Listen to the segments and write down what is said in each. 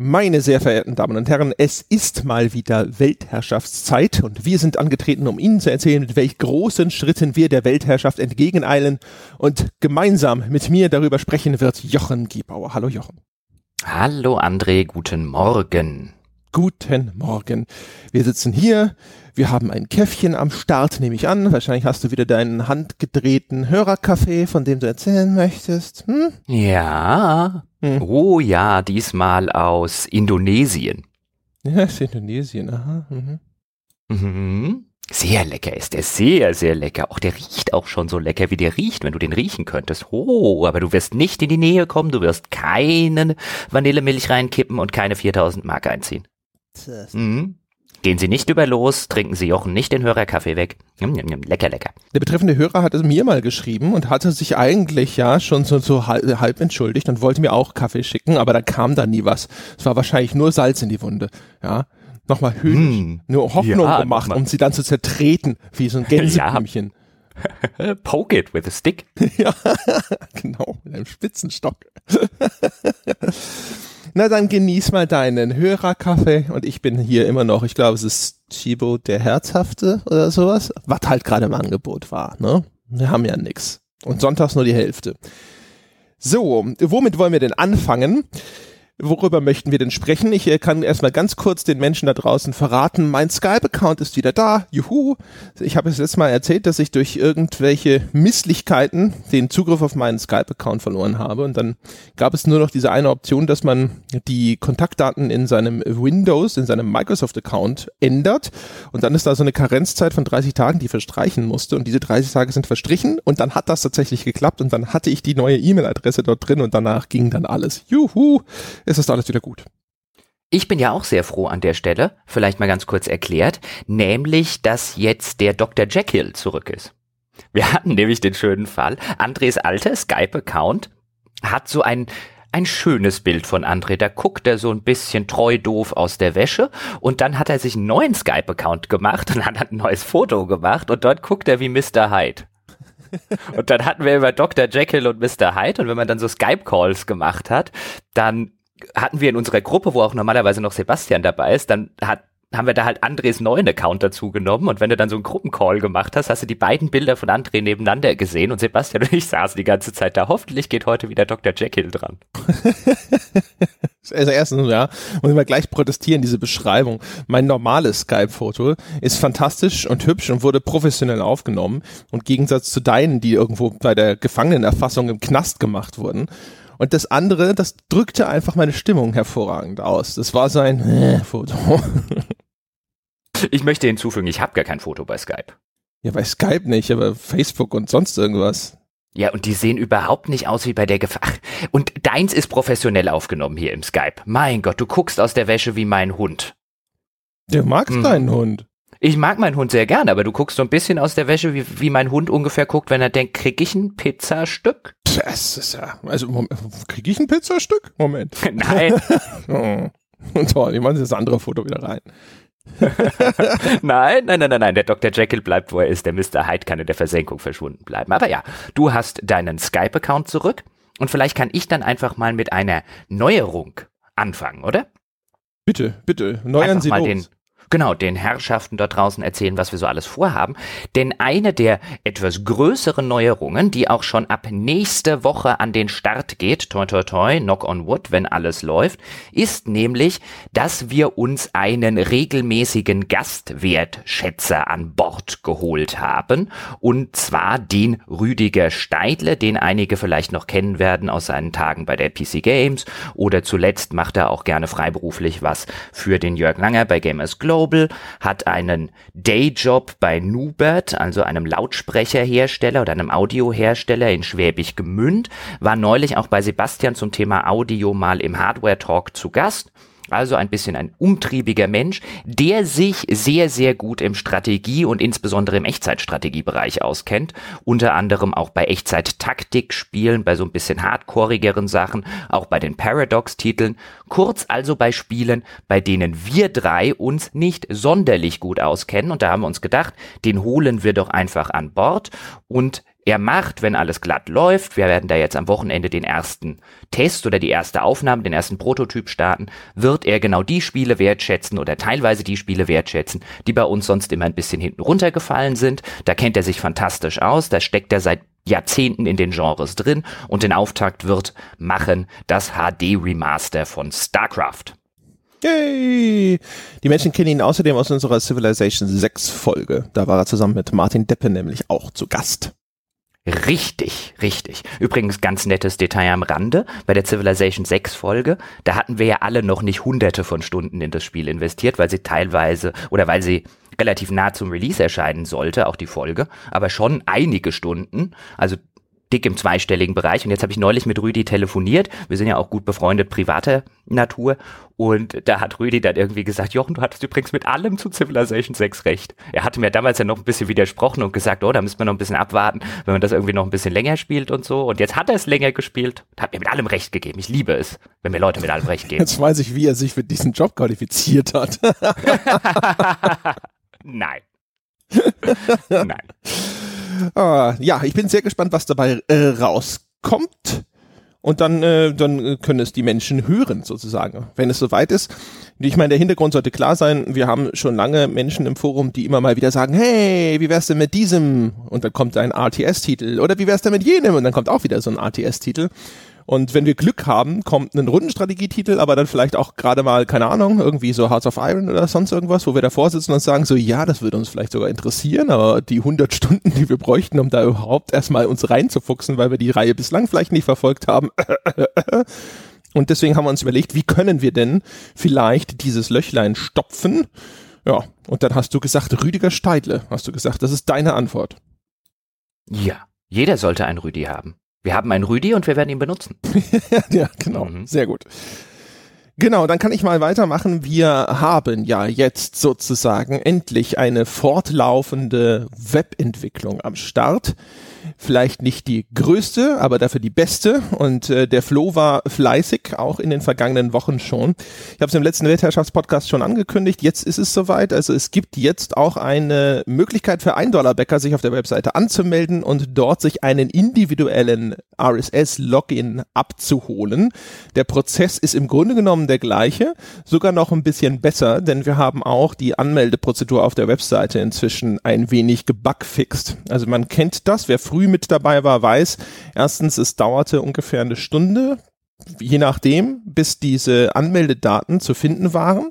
Meine sehr verehrten Damen und Herren, es ist mal wieder Weltherrschaftszeit und wir sind angetreten, um Ihnen zu erzählen, mit welch großen Schritten wir der Weltherrschaft entgegeneilen und gemeinsam mit mir darüber sprechen wird Jochen Giebauer. Hallo Jochen. Hallo André, guten Morgen. Guten Morgen. Wir sitzen hier, wir haben ein Käffchen am Start, nehme ich an. Wahrscheinlich hast du wieder deinen handgedrehten Hörerkaffee, von dem du erzählen möchtest. Hm? Ja. Hm. Oh ja, diesmal aus Indonesien. Ja, ist Indonesien, aha. Mhm. Mhm. Sehr lecker ist der, sehr, sehr lecker. Auch der riecht auch schon so lecker, wie der riecht, wenn du den riechen könntest. Oh, aber du wirst nicht in die Nähe kommen, du wirst keine Vanillemilch reinkippen und keine 4000 Mark einziehen. Mhm. Gehen Sie nicht über los, trinken Sie Jochen nicht den Hörerkaffee weg. Lecker, lecker. Der betreffende Hörer hat es mir mal geschrieben und hatte sich eigentlich ja schon so, so halb, halb entschuldigt und wollte mir auch Kaffee schicken, aber da kam da nie was. Es war wahrscheinlich nur Salz in die Wunde. Ja, nochmal höhnisch, hm, nur Hoffnung ja, gemacht, um sie dann zu zertreten, wie so ein Gänseblümchen. Ja. Poke it with a stick. ja, genau, mit einem Spitzenstock. Na, dann genieß mal deinen Hörerkaffee und ich bin hier immer noch, ich glaube, es ist Chibo der Herzhafte oder sowas, was halt gerade im Angebot war, ne? Wir haben ja nix. Und sonntags nur die Hälfte. So, womit wollen wir denn anfangen? Worüber möchten wir denn sprechen? Ich äh, kann erstmal ganz kurz den Menschen da draußen verraten. Mein Skype-Account ist wieder da. Juhu. Ich habe es letztes Mal erzählt, dass ich durch irgendwelche Misslichkeiten den Zugriff auf meinen Skype-Account verloren habe. Und dann gab es nur noch diese eine Option, dass man die Kontaktdaten in seinem Windows, in seinem Microsoft-Account ändert. Und dann ist da so eine Karenzzeit von 30 Tagen, die verstreichen musste. Und diese 30 Tage sind verstrichen. Und dann hat das tatsächlich geklappt. Und dann hatte ich die neue E-Mail-Adresse dort drin. Und danach ging dann alles. Juhu ist es alles wieder gut. Ich bin ja auch sehr froh an der Stelle, vielleicht mal ganz kurz erklärt, nämlich, dass jetzt der Dr. Jekyll zurück ist. Wir hatten nämlich den schönen Fall, Andres alter Skype-Account hat so ein ein schönes Bild von André. Da guckt er so ein bisschen treu doof aus der Wäsche und dann hat er sich einen neuen Skype-Account gemacht und hat ein neues Foto gemacht und dort guckt er wie Mr. Hyde. Und dann hatten wir immer Dr. Jekyll und Mr. Hyde und wenn man dann so Skype-Calls gemacht hat, dann hatten wir in unserer Gruppe, wo auch normalerweise noch Sebastian dabei ist, dann hat haben wir da halt Andres neuen Account dazu genommen und wenn du dann so einen Gruppencall gemacht hast, hast du die beiden Bilder von André nebeneinander gesehen und Sebastian und ich saßen die ganze Zeit da. Hoffentlich geht heute wieder Dr. Jekyll dran. also erstens, ja, muss ich mal gleich protestieren, diese Beschreibung. Mein normales Skype-Foto ist fantastisch und hübsch und wurde professionell aufgenommen und Gegensatz zu deinen, die irgendwo bei der Gefangenenerfassung im Knast gemacht wurden. Und das andere, das drückte einfach meine Stimmung hervorragend aus. Das war so ein äh, Foto. Ich möchte hinzufügen, ich habe gar kein Foto bei Skype. Ja, bei Skype nicht, aber Facebook und sonst irgendwas. Ja, und die sehen überhaupt nicht aus wie bei der Gefahr. Und deins ist professionell aufgenommen hier im Skype. Mein Gott, du guckst aus der Wäsche wie mein Hund. Du magst hm. deinen Hund. Ich mag meinen Hund sehr gern, aber du guckst so ein bisschen aus der Wäsche, wie, wie mein Hund ungefähr guckt, wenn er denkt, krieg ich ein Pizzastück? Das ist ja, also krieg ich ein Pizzastück? Moment. Nein. oh. Toll, ich mache das andere Foto wieder rein. nein, nein, nein, nein, nein. Der Dr. Jekyll bleibt, wo er ist. Der Mr. Hyde kann in der Versenkung verschwunden bleiben. Aber ja, du hast deinen Skype-Account zurück und vielleicht kann ich dann einfach mal mit einer Neuerung anfangen, oder? Bitte, bitte, neuern einfach Sie mal los. Den, genau, den Herrschaften dort draußen erzählen, was wir so alles vorhaben. Denn eine der etwas größeren Neuerungen, die auch schon ab nächste Woche an den Start geht, toi toi toi, knock on wood, wenn alles läuft, ist nämlich, dass wir uns einen regelmäßigen Gastwertschätzer an Bord geholt haben. Und zwar den Rüdiger Steidle, den einige vielleicht noch kennen werden aus seinen Tagen bei der PC Games oder zuletzt macht er auch gerne freiberuflich was für den Jörg Langer bei Gamers Glow Global, hat einen Dayjob bei Nubert, also einem Lautsprecherhersteller oder einem Audiohersteller in Schwäbisch Gemünd, war neulich auch bei Sebastian zum Thema Audio mal im Hardware Talk zu Gast also ein bisschen ein umtriebiger Mensch, der sich sehr, sehr gut im Strategie- und insbesondere im Echtzeitstrategiebereich auskennt. Unter anderem auch bei Echtzeit-Taktik-Spielen, bei so ein bisschen hardcoreigeren Sachen, auch bei den Paradox-Titeln. Kurz also bei Spielen, bei denen wir drei uns nicht sonderlich gut auskennen. Und da haben wir uns gedacht, den holen wir doch einfach an Bord und Er macht, wenn alles glatt läuft, wir werden da jetzt am Wochenende den ersten Test oder die erste Aufnahme, den ersten Prototyp starten, wird er genau die Spiele wertschätzen oder teilweise die Spiele wertschätzen, die bei uns sonst immer ein bisschen hinten runtergefallen sind. Da kennt er sich fantastisch aus, da steckt er seit Jahrzehnten in den Genres drin und den Auftakt wird machen das HD Remaster von StarCraft. Yay! Die Menschen kennen ihn außerdem aus unserer Civilization 6 Folge. Da war er zusammen mit Martin Deppe nämlich auch zu Gast. Richtig, richtig. Übrigens ganz nettes Detail am Rande. Bei der Civilization 6 Folge, da hatten wir ja alle noch nicht hunderte von Stunden in das Spiel investiert, weil sie teilweise oder weil sie relativ nah zum Release erscheinen sollte, auch die Folge, aber schon einige Stunden. Also dick im zweistelligen Bereich. Und jetzt habe ich neulich mit Rüdi telefoniert. Wir sind ja auch gut befreundet, privater Natur. Und da hat Rüdi dann irgendwie gesagt, Jochen, du hattest übrigens mit allem zu Civilization 6 recht. Er hatte mir damals ja noch ein bisschen widersprochen und gesagt, oh, da müssen wir noch ein bisschen abwarten, wenn man das irgendwie noch ein bisschen länger spielt und so. Und jetzt hat er es länger gespielt und hat mir mit allem recht gegeben. Ich liebe es, wenn mir Leute mit allem recht geben. Jetzt weiß ich, wie er sich für diesen Job qualifiziert hat. Nein. Nein. Ah, ja, ich bin sehr gespannt, was dabei äh, rauskommt. Und dann, äh, dann können es die Menschen hören, sozusagen, wenn es soweit ist. Ich meine, der Hintergrund sollte klar sein. Wir haben schon lange Menschen im Forum, die immer mal wieder sagen, hey, wie wär's denn mit diesem? Und dann kommt ein RTS-Titel. Oder wie wär's denn mit jenem? Und dann kommt auch wieder so ein RTS-Titel. Und wenn wir Glück haben, kommt ein Rundenstrategietitel, aber dann vielleicht auch gerade mal, keine Ahnung, irgendwie so Hearts of Iron oder sonst irgendwas, wo wir davor sitzen und sagen so, ja, das würde uns vielleicht sogar interessieren, aber die 100 Stunden, die wir bräuchten, um da überhaupt erstmal uns reinzufuchsen, weil wir die Reihe bislang vielleicht nicht verfolgt haben. Und deswegen haben wir uns überlegt, wie können wir denn vielleicht dieses Löchlein stopfen? Ja, und dann hast du gesagt, Rüdiger Steidle, hast du gesagt, das ist deine Antwort. Ja, jeder sollte einen Rüdi haben. Wir haben einen Rüdi und wir werden ihn benutzen. ja, genau. Mhm. Sehr gut. Genau, dann kann ich mal weitermachen. Wir haben ja jetzt sozusagen endlich eine fortlaufende Webentwicklung am Start vielleicht nicht die größte, aber dafür die beste. Und äh, der Flo war fleißig, auch in den vergangenen Wochen schon. Ich habe es im letzten Weltherrschaftspodcast schon angekündigt. Jetzt ist es soweit. Also es gibt jetzt auch eine Möglichkeit für 1 Dollar Bäcker, sich auf der Webseite anzumelden und dort sich einen individuellen RSS-Login abzuholen. Der Prozess ist im Grunde genommen der gleiche, sogar noch ein bisschen besser, denn wir haben auch die Anmeldeprozedur auf der Webseite inzwischen ein wenig gebugfixt. Also man kennt das, wer früh mit dabei war, weiß, erstens, es dauerte ungefähr eine Stunde, je nachdem, bis diese Anmeldedaten zu finden waren.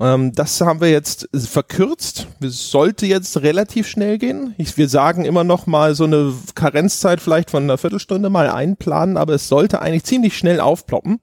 Ähm, das haben wir jetzt verkürzt. Es sollte jetzt relativ schnell gehen. Ich, wir sagen immer noch mal so eine Karenzzeit vielleicht von einer Viertelstunde mal einplanen, aber es sollte eigentlich ziemlich schnell aufploppen.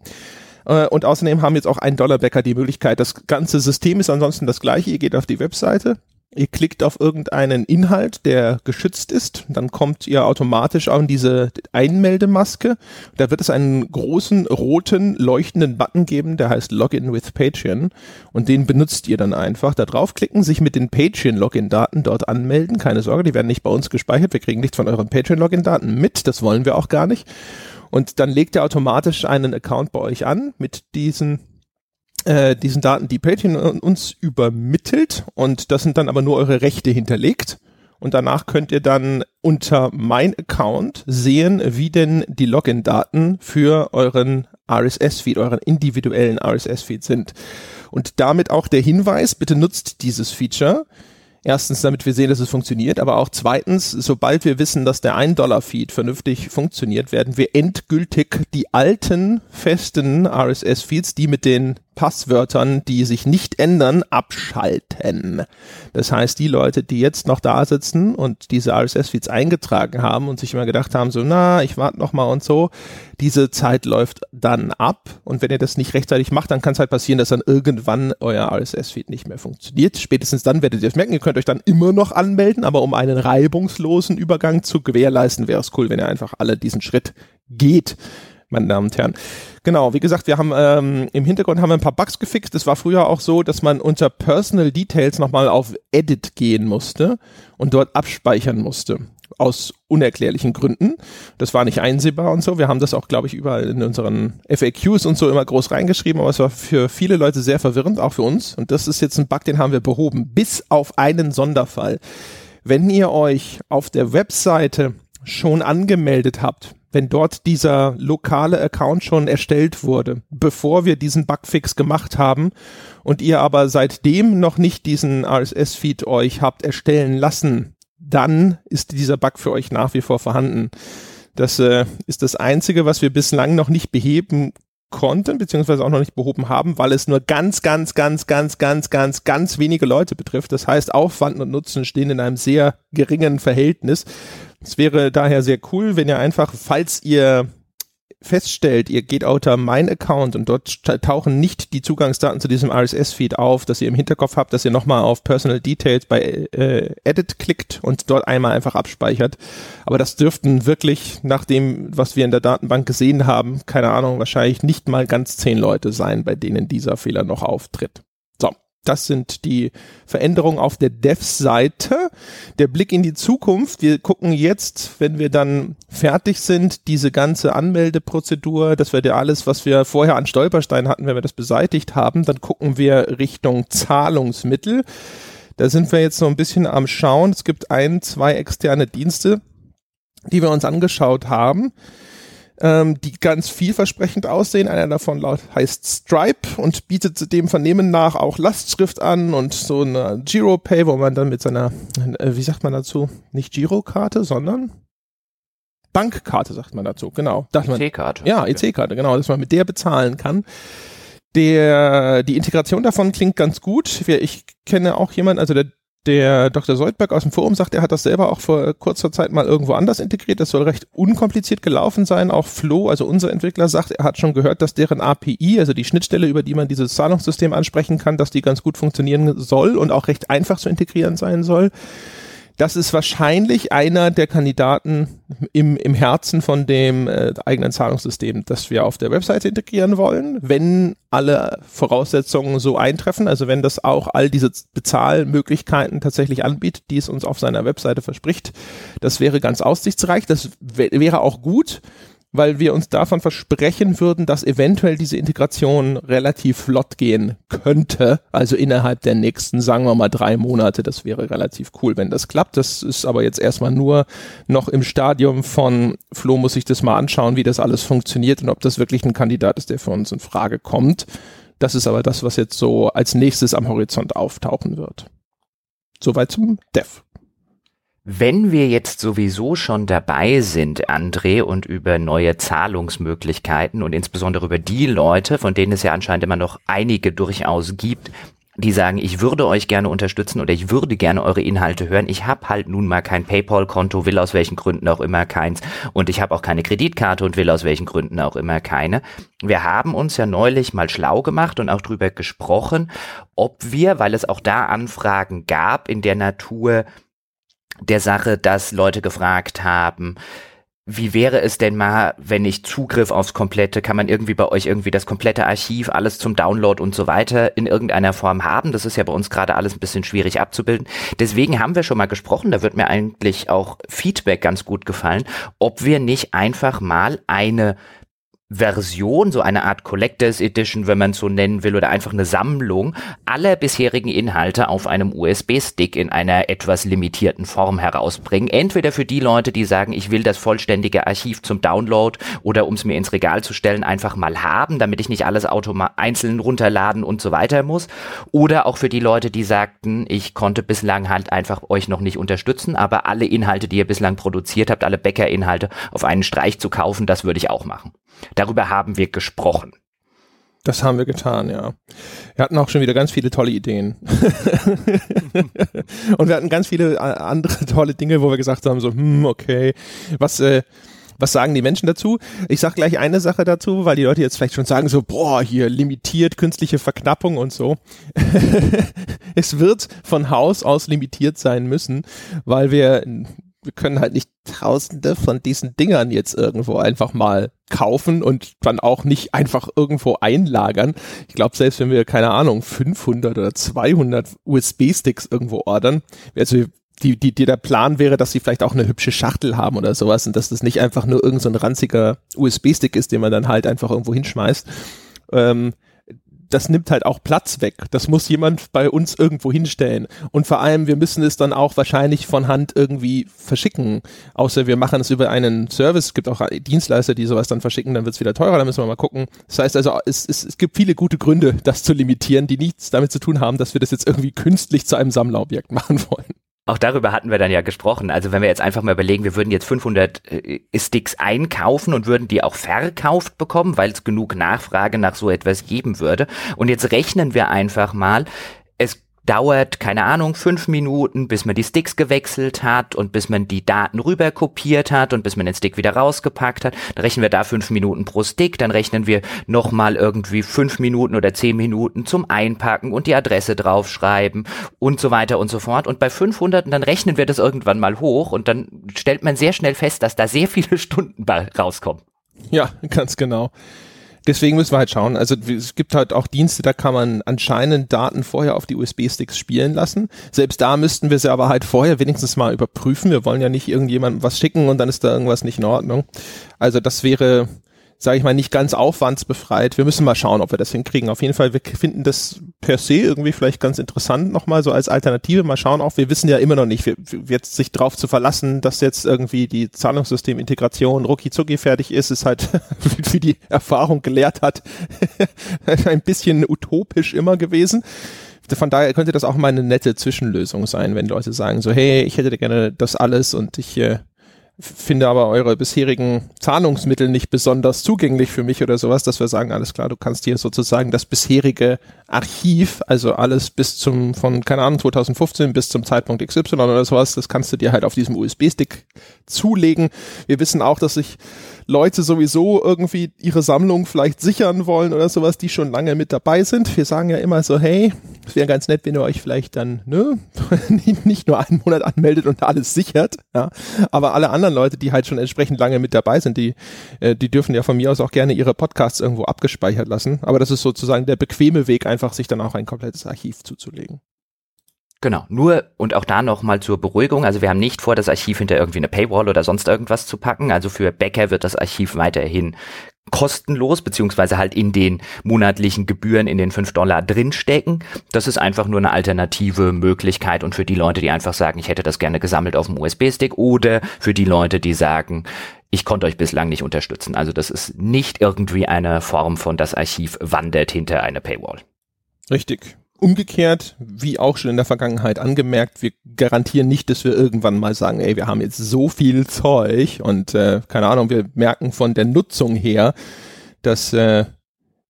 Äh, und außerdem haben jetzt auch ein Dollar Bäcker die Möglichkeit, das ganze System ist ansonsten das gleiche. Ihr geht auf die Webseite, Ihr klickt auf irgendeinen Inhalt, der geschützt ist, dann kommt ihr automatisch an diese Einmeldemaske. Da wird es einen großen roten leuchtenden Button geben, der heißt Login with Patreon und den benutzt ihr dann einfach. Da draufklicken, sich mit den Patreon-Login-Daten dort anmelden. Keine Sorge, die werden nicht bei uns gespeichert. Wir kriegen nichts von euren Patreon-Login-Daten mit. Das wollen wir auch gar nicht. Und dann legt er automatisch einen Account bei euch an mit diesen äh, diesen Daten, die Patreon uns übermittelt und das sind dann aber nur eure Rechte hinterlegt. Und danach könnt ihr dann unter mein Account sehen, wie denn die Login-Daten für euren RSS-Feed, euren individuellen RSS-Feed sind. Und damit auch der Hinweis, bitte nutzt dieses Feature. Erstens, damit wir sehen, dass es funktioniert, aber auch zweitens, sobald wir wissen, dass der 1-Dollar-Feed vernünftig funktioniert, werden wir endgültig die alten festen RSS-Feeds, die mit den Passwörtern, die sich nicht ändern, abschalten. Das heißt, die Leute, die jetzt noch da sitzen und diese RSS-Feeds eingetragen haben und sich immer gedacht haben, so, na, ich warte noch mal und so, diese Zeit läuft dann ab. Und wenn ihr das nicht rechtzeitig macht, dann kann es halt passieren, dass dann irgendwann euer RSS-Feed nicht mehr funktioniert. Spätestens dann werdet ihr es merken. Ihr könnt euch dann immer noch anmelden, aber um einen reibungslosen Übergang zu gewährleisten, wäre es cool, wenn ihr einfach alle diesen Schritt geht meine Damen und Herren. Genau, wie gesagt, wir haben ähm, im Hintergrund haben wir ein paar Bugs gefixt. Es war früher auch so, dass man unter Personal Details nochmal auf Edit gehen musste und dort abspeichern musste. Aus unerklärlichen Gründen. Das war nicht einsehbar und so. Wir haben das auch, glaube ich, überall in unseren FAQs und so immer groß reingeschrieben, aber es war für viele Leute sehr verwirrend, auch für uns. Und das ist jetzt ein Bug, den haben wir behoben. Bis auf einen Sonderfall. Wenn ihr euch auf der Webseite schon angemeldet habt, wenn dort dieser lokale Account schon erstellt wurde, bevor wir diesen Bugfix gemacht haben und ihr aber seitdem noch nicht diesen RSS-Feed euch habt erstellen lassen, dann ist dieser Bug für euch nach wie vor vorhanden. Das äh, ist das Einzige, was wir bislang noch nicht beheben konnten, beziehungsweise auch noch nicht behoben haben, weil es nur ganz, ganz, ganz, ganz, ganz, ganz, ganz wenige Leute betrifft. Das heißt, Aufwand und Nutzen stehen in einem sehr geringen Verhältnis. Es wäre daher sehr cool, wenn ihr einfach, falls ihr feststellt, ihr geht unter mein Account und dort tauchen nicht die Zugangsdaten zu diesem RSS-Feed auf, dass ihr im Hinterkopf habt, dass ihr nochmal auf Personal Details bei äh, Edit klickt und dort einmal einfach abspeichert. Aber das dürften wirklich, nach dem, was wir in der Datenbank gesehen haben, keine Ahnung, wahrscheinlich nicht mal ganz zehn Leute sein, bei denen dieser Fehler noch auftritt. Das sind die Veränderungen auf der Dev-Seite. Der Blick in die Zukunft. Wir gucken jetzt, wenn wir dann fertig sind, diese ganze Anmeldeprozedur, das wird ja alles, was wir vorher an Stolpersteinen hatten, wenn wir das beseitigt haben, dann gucken wir Richtung Zahlungsmittel. Da sind wir jetzt so ein bisschen am Schauen. Es gibt ein, zwei externe Dienste, die wir uns angeschaut haben ähm, die ganz vielversprechend aussehen. Einer davon laut heißt Stripe und bietet dem Vernehmen nach auch Lastschrift an und so eine Giropay, wo man dann mit seiner, äh, wie sagt man dazu, nicht Girokarte, sondern Bankkarte, sagt man dazu, genau. EC-Karte. Ja, EC-Karte, genau, dass man mit der bezahlen kann. Der, die Integration davon klingt ganz gut. Ich kenne auch jemanden, also der der Dr. Soldberg aus dem Forum sagt, er hat das selber auch vor kurzer Zeit mal irgendwo anders integriert. Das soll recht unkompliziert gelaufen sein. Auch Flo, also unser Entwickler, sagt, er hat schon gehört, dass deren API, also die Schnittstelle, über die man dieses Zahlungssystem ansprechen kann, dass die ganz gut funktionieren soll und auch recht einfach zu integrieren sein soll das ist wahrscheinlich einer der Kandidaten im, im Herzen von dem äh, eigenen Zahlungssystem, das wir auf der Webseite integrieren wollen, wenn alle Voraussetzungen so eintreffen, also wenn das auch all diese Bezahlmöglichkeiten tatsächlich anbietet, die es uns auf seiner Webseite verspricht. Das wäre ganz aussichtsreich, das wäre auch gut weil wir uns davon versprechen würden, dass eventuell diese Integration relativ flott gehen könnte. Also innerhalb der nächsten, sagen wir mal, drei Monate. Das wäre relativ cool, wenn das klappt. Das ist aber jetzt erstmal nur noch im Stadium von Flo muss sich das mal anschauen, wie das alles funktioniert und ob das wirklich ein Kandidat ist, der für uns in Frage kommt. Das ist aber das, was jetzt so als nächstes am Horizont auftauchen wird. Soweit zum Dev. Wenn wir jetzt sowieso schon dabei sind, André, und über neue Zahlungsmöglichkeiten und insbesondere über die Leute, von denen es ja anscheinend immer noch einige durchaus gibt, die sagen, ich würde euch gerne unterstützen oder ich würde gerne eure Inhalte hören. Ich habe halt nun mal kein PayPal-Konto, will aus welchen Gründen auch immer keins und ich habe auch keine Kreditkarte und will aus welchen Gründen auch immer keine. Wir haben uns ja neulich mal schlau gemacht und auch drüber gesprochen, ob wir, weil es auch da Anfragen gab in der Natur, der Sache, dass Leute gefragt haben, wie wäre es denn mal, wenn ich Zugriff aufs komplette, kann man irgendwie bei euch irgendwie das komplette Archiv, alles zum Download und so weiter in irgendeiner Form haben? Das ist ja bei uns gerade alles ein bisschen schwierig abzubilden. Deswegen haben wir schon mal gesprochen, da wird mir eigentlich auch Feedback ganz gut gefallen, ob wir nicht einfach mal eine Version, so eine Art Collectors Edition, wenn man es so nennen will, oder einfach eine Sammlung aller bisherigen Inhalte auf einem USB-Stick in einer etwas limitierten Form herausbringen. Entweder für die Leute, die sagen, ich will das vollständige Archiv zum Download oder um es mir ins Regal zu stellen, einfach mal haben, damit ich nicht alles einzeln runterladen und so weiter muss. Oder auch für die Leute, die sagten, ich konnte bislang halt einfach euch noch nicht unterstützen, aber alle Inhalte, die ihr bislang produziert habt, alle Bäcker-Inhalte auf einen Streich zu kaufen, das würde ich auch machen. Darüber haben wir gesprochen. Das haben wir getan, ja. Wir hatten auch schon wieder ganz viele tolle Ideen. und wir hatten ganz viele äh, andere tolle Dinge, wo wir gesagt haben, so, hm, okay, was, äh, was sagen die Menschen dazu? Ich sag gleich eine Sache dazu, weil die Leute jetzt vielleicht schon sagen so, boah, hier limitiert, künstliche Verknappung und so. es wird von Haus aus limitiert sein müssen, weil wir wir können halt nicht tausende von diesen Dingern jetzt irgendwo einfach mal kaufen und dann auch nicht einfach irgendwo einlagern. Ich glaube, selbst wenn wir, keine Ahnung, 500 oder 200 USB-Sticks irgendwo ordern, also die, die, die der Plan wäre, dass sie vielleicht auch eine hübsche Schachtel haben oder sowas und dass das nicht einfach nur irgendein so ranziger USB-Stick ist, den man dann halt einfach irgendwo hinschmeißt. Ähm, das nimmt halt auch Platz weg. Das muss jemand bei uns irgendwo hinstellen. Und vor allem, wir müssen es dann auch wahrscheinlich von Hand irgendwie verschicken. Außer wir machen es über einen Service. Es gibt auch Dienstleister, die sowas dann verschicken, dann wird es wieder teurer, da müssen wir mal gucken. Das heißt also, es, es, es gibt viele gute Gründe, das zu limitieren, die nichts damit zu tun haben, dass wir das jetzt irgendwie künstlich zu einem Sammlerobjekt machen wollen. Auch darüber hatten wir dann ja gesprochen. Also wenn wir jetzt einfach mal überlegen, wir würden jetzt 500 äh, Sticks einkaufen und würden die auch verkauft bekommen, weil es genug Nachfrage nach so etwas geben würde. Und jetzt rechnen wir einfach mal, es dauert, keine Ahnung, fünf Minuten, bis man die Sticks gewechselt hat und bis man die Daten rüber kopiert hat und bis man den Stick wieder rausgepackt hat. Dann rechnen wir da fünf Minuten pro Stick, dann rechnen wir nochmal irgendwie fünf Minuten oder zehn Minuten zum Einpacken und die Adresse draufschreiben und so weiter und so fort. Und bei 500 dann rechnen wir das irgendwann mal hoch und dann stellt man sehr schnell fest, dass da sehr viele Stunden rauskommen. Ja, ganz genau. Deswegen müssen wir halt schauen. Also es gibt halt auch Dienste, da kann man anscheinend Daten vorher auf die USB-Sticks spielen lassen. Selbst da müssten wir sie aber halt vorher wenigstens mal überprüfen. Wir wollen ja nicht irgendjemandem was schicken und dann ist da irgendwas nicht in Ordnung. Also das wäre sage ich mal, nicht ganz aufwandsbefreit. Wir müssen mal schauen, ob wir das hinkriegen. Auf jeden Fall, wir finden das per se irgendwie vielleicht ganz interessant nochmal so als Alternative. Mal schauen auch, wir wissen ja immer noch nicht, wir, jetzt sich darauf zu verlassen, dass jetzt irgendwie die Zahlungssystemintegration rucki zucki fertig ist, ist halt, wie die Erfahrung gelehrt hat, ein bisschen utopisch immer gewesen von daher könnte das auch mal eine nette Zwischenlösung sein, wenn Leute sagen so, hey, ich hätte gerne das alles und ich äh, finde aber eure bisherigen Zahlungsmittel nicht besonders zugänglich für mich oder sowas, dass wir sagen, alles klar, du kannst hier sozusagen das bisherige Archiv, also alles bis zum, von, keine Ahnung, 2015 bis zum Zeitpunkt XY oder sowas, das kannst du dir halt auf diesem USB-Stick zulegen. Wir wissen auch, dass sich Leute sowieso irgendwie ihre Sammlung vielleicht sichern wollen oder sowas, die schon lange mit dabei sind. Wir sagen ja immer so, hey, es wäre ganz nett, wenn ihr euch vielleicht dann ne, nicht nur einen Monat anmeldet und alles sichert, ja, aber alle anderen Leute, die halt schon entsprechend lange mit dabei sind, die, äh, die dürfen ja von mir aus auch gerne ihre Podcasts irgendwo abgespeichert lassen. Aber das ist sozusagen der bequeme Weg, einfach sich dann auch ein komplettes Archiv zuzulegen. Genau, nur und auch da nochmal zur Beruhigung. Also wir haben nicht vor, das Archiv hinter irgendwie eine Paywall oder sonst irgendwas zu packen. Also für Bäcker wird das Archiv weiterhin kostenlos, beziehungsweise halt in den monatlichen Gebühren in den 5 Dollar drinstecken. Das ist einfach nur eine alternative Möglichkeit und für die Leute, die einfach sagen, ich hätte das gerne gesammelt auf dem USB-Stick oder für die Leute, die sagen, ich konnte euch bislang nicht unterstützen. Also das ist nicht irgendwie eine Form von das Archiv wandert hinter eine Paywall. Richtig. Umgekehrt, wie auch schon in der Vergangenheit angemerkt, wir garantieren nicht, dass wir irgendwann mal sagen, ey, wir haben jetzt so viel Zeug und äh, keine Ahnung, wir merken von der Nutzung her, dass äh,